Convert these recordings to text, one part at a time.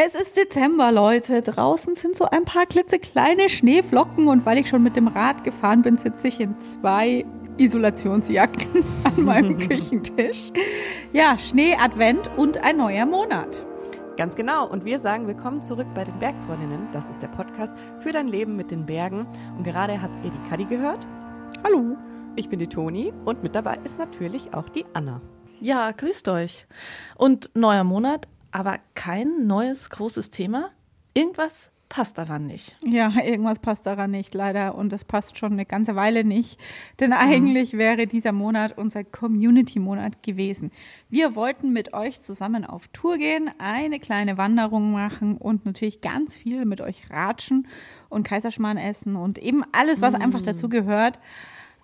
Es ist Dezember, Leute. Draußen sind so ein paar klitzekleine Schneeflocken und weil ich schon mit dem Rad gefahren bin, sitze ich in zwei Isolationsjacken an meinem Küchentisch. Ja, Schnee-Advent und ein neuer Monat. Ganz genau. Und wir sagen willkommen zurück bei den Bergfreundinnen. Das ist der Podcast für dein Leben mit den Bergen. Und gerade habt ihr die Kadi gehört. Hallo. Ich bin die Toni und mit dabei ist natürlich auch die Anna. Ja, grüßt euch. Und neuer Monat, aber kein neues großes Thema. Irgendwas passt daran nicht. Ja, irgendwas passt daran nicht, leider. Und das passt schon eine ganze Weile nicht. Denn eigentlich mhm. wäre dieser Monat unser Community-Monat gewesen. Wir wollten mit euch zusammen auf Tour gehen, eine kleine Wanderung machen und natürlich ganz viel mit euch ratschen und Kaiserschmarrn essen und eben alles, was mhm. einfach dazu gehört.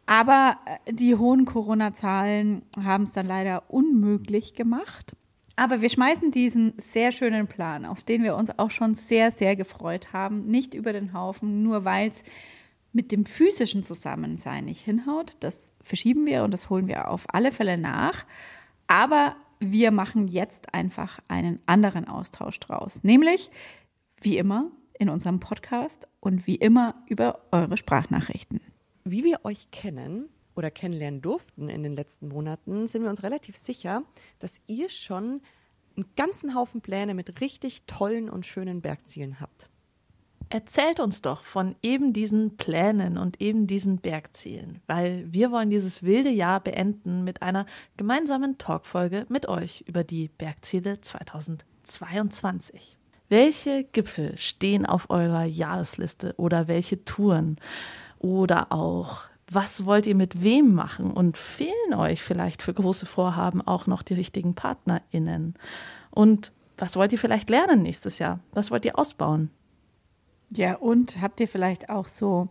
Aber äh, die hohen Corona-Zahlen haben es dann leider unmöglich gemacht. Aber wir schmeißen diesen sehr schönen Plan, auf den wir uns auch schon sehr, sehr gefreut haben, nicht über den Haufen, nur weil es mit dem physischen Zusammensein nicht hinhaut. Das verschieben wir und das holen wir auf alle Fälle nach. Aber wir machen jetzt einfach einen anderen Austausch draus, nämlich wie immer in unserem Podcast und wie immer über eure Sprachnachrichten. Wie wir euch kennen, oder kennenlernen durften in den letzten Monaten, sind wir uns relativ sicher, dass ihr schon einen ganzen Haufen Pläne mit richtig tollen und schönen Bergzielen habt. Erzählt uns doch von eben diesen Plänen und eben diesen Bergzielen, weil wir wollen dieses wilde Jahr beenden mit einer gemeinsamen Talkfolge mit euch über die Bergziele 2022. Welche Gipfel stehen auf eurer Jahresliste oder welche Touren? Oder auch was wollt ihr mit wem machen und fehlen euch vielleicht für große Vorhaben auch noch die richtigen PartnerInnen? Und was wollt ihr vielleicht lernen nächstes Jahr? Was wollt ihr ausbauen? Ja, und habt ihr vielleicht auch so,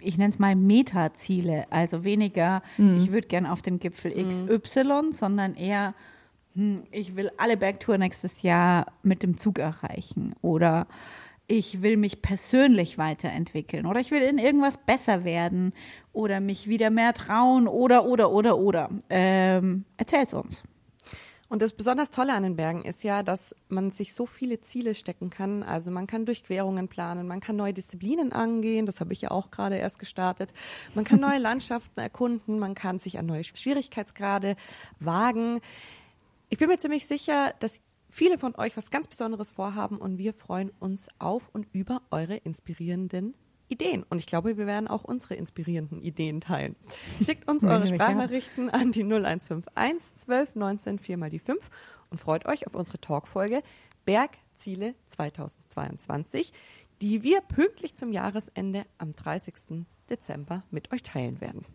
ich nenne es mal Metaziele, also weniger, mhm. ich würde gern auf den Gipfel XY, mhm. sondern eher, hm, ich will alle Bergtour nächstes Jahr mit dem Zug erreichen oder ich will mich persönlich weiterentwickeln oder ich will in irgendwas besser werden oder mich wieder mehr trauen oder, oder, oder, oder. Ähm, erzähl's uns. Und das besonders Tolle an den Bergen ist ja, dass man sich so viele Ziele stecken kann. Also man kann Durchquerungen planen, man kann neue Disziplinen angehen, das habe ich ja auch gerade erst gestartet. Man kann neue Landschaften erkunden, man kann sich an neue Schwierigkeitsgrade wagen. Ich bin mir ziemlich sicher, dass viele von euch was ganz Besonderes vorhaben und wir freuen uns auf und über eure inspirierenden Ideen. Und ich glaube, wir werden auch unsere inspirierenden Ideen teilen. Schickt uns eure Sprachnachrichten an die 0151 12 19 4 mal die 5 und freut euch auf unsere Talkfolge Bergziele 2022, die wir pünktlich zum Jahresende am 30. Dezember mit euch teilen werden.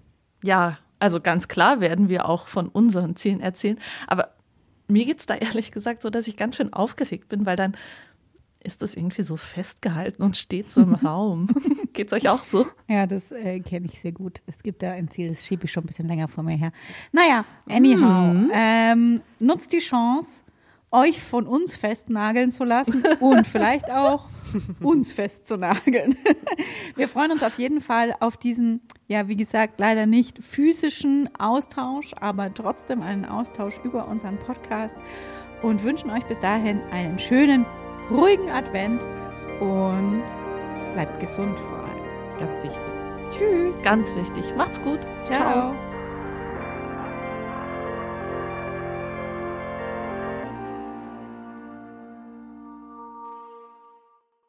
Ja, also ganz klar werden wir auch von unseren Zielen erzählen. Aber mir geht es da ehrlich gesagt so, dass ich ganz schön aufgeregt bin, weil dann ist das irgendwie so festgehalten und steht so im Raum. Geht es euch auch so? Ja, das äh, kenne ich sehr gut. Es gibt da ein Ziel, das schiebe ich schon ein bisschen länger vor mir her. Naja, anyhow, mm. ähm, nutzt die Chance, euch von uns festnageln zu lassen und vielleicht auch uns festzunageln. Wir freuen uns auf jeden Fall auf diesen, ja, wie gesagt, leider nicht physischen Austausch, aber trotzdem einen Austausch über unseren Podcast und wünschen euch bis dahin einen schönen, ruhigen Advent und bleibt gesund vor allem. Ganz wichtig. Tschüss. Ganz wichtig. Macht's gut. Ciao. Ciao.